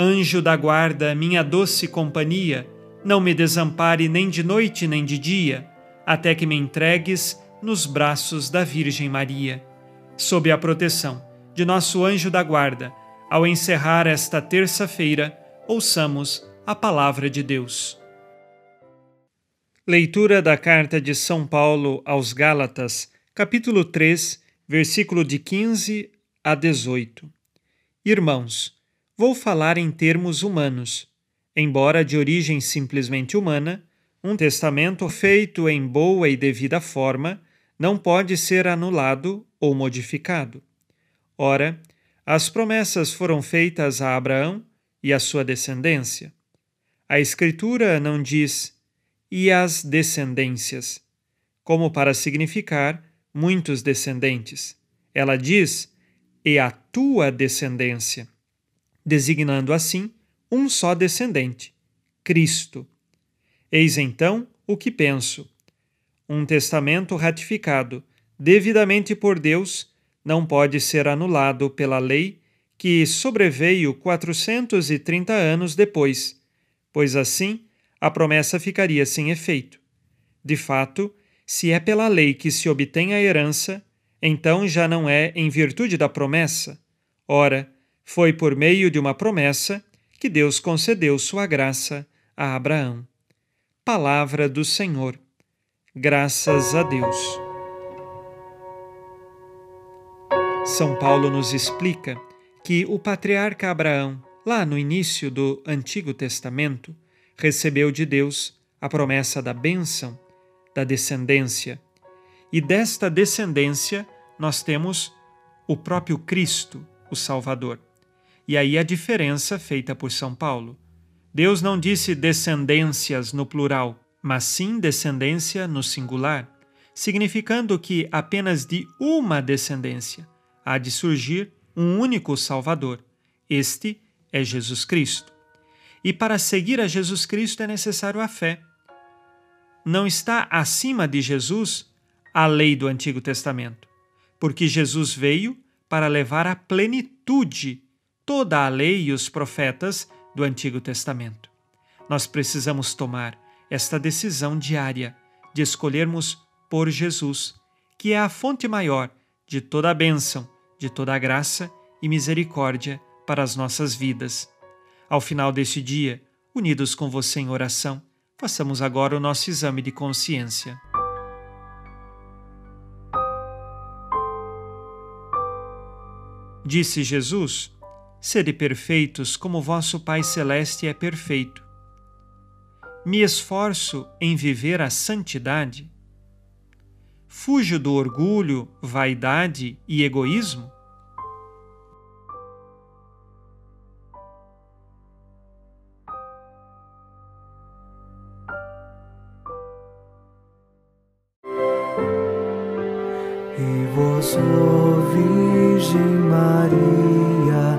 Anjo da guarda, minha doce companhia, não me desampare nem de noite nem de dia, até que me entregues nos braços da Virgem Maria. Sob a proteção de nosso anjo da guarda, ao encerrar esta terça-feira, ouçamos a palavra de Deus. Leitura da carta de São Paulo aos Gálatas, capítulo 3, versículo de 15 a 18. Irmãos, vou falar em termos humanos. Embora de origem simplesmente humana, um testamento feito em boa e devida forma não pode ser anulado ou modificado. Ora, as promessas foram feitas a Abraão e à sua descendência. A Escritura não diz e as descendências, como para significar muitos descendentes. Ela diz e a tua descendência, designando assim um só descendente, Cristo. Eis então o que penso. Um testamento ratificado devidamente por Deus não pode ser anulado pela lei que sobreveio 430 anos depois, pois assim a promessa ficaria sem efeito. De fato, se é pela lei que se obtém a herança, então já não é em virtude da promessa. Ora, foi por meio de uma promessa que Deus concedeu sua graça a Abraão. Palavra do Senhor. Graças a Deus. São Paulo nos explica que o patriarca Abraão, lá no início do Antigo Testamento, recebeu de Deus a promessa da bênção, da descendência. E desta descendência nós temos o próprio Cristo, o Salvador. E aí a diferença feita por São Paulo. Deus não disse descendências no plural, mas sim descendência no singular, significando que apenas de uma descendência há de surgir um único Salvador. Este é Jesus Cristo. E para seguir a Jesus Cristo é necessário a fé. Não está acima de Jesus a lei do Antigo Testamento, porque Jesus veio para levar à plenitude toda a lei e os profetas do Antigo Testamento. Nós precisamos tomar esta decisão diária de escolhermos por Jesus, que é a fonte maior de toda a bênção, de toda a graça e misericórdia para as nossas vidas. Ao final deste dia, unidos com você em oração, façamos agora o nosso exame de consciência. Disse Jesus: Sede perfeitos como vosso Pai Celeste é perfeito. Me esforço em viver a santidade. Fujo do orgulho, vaidade e egoísmo? E vós, Virgem Maria,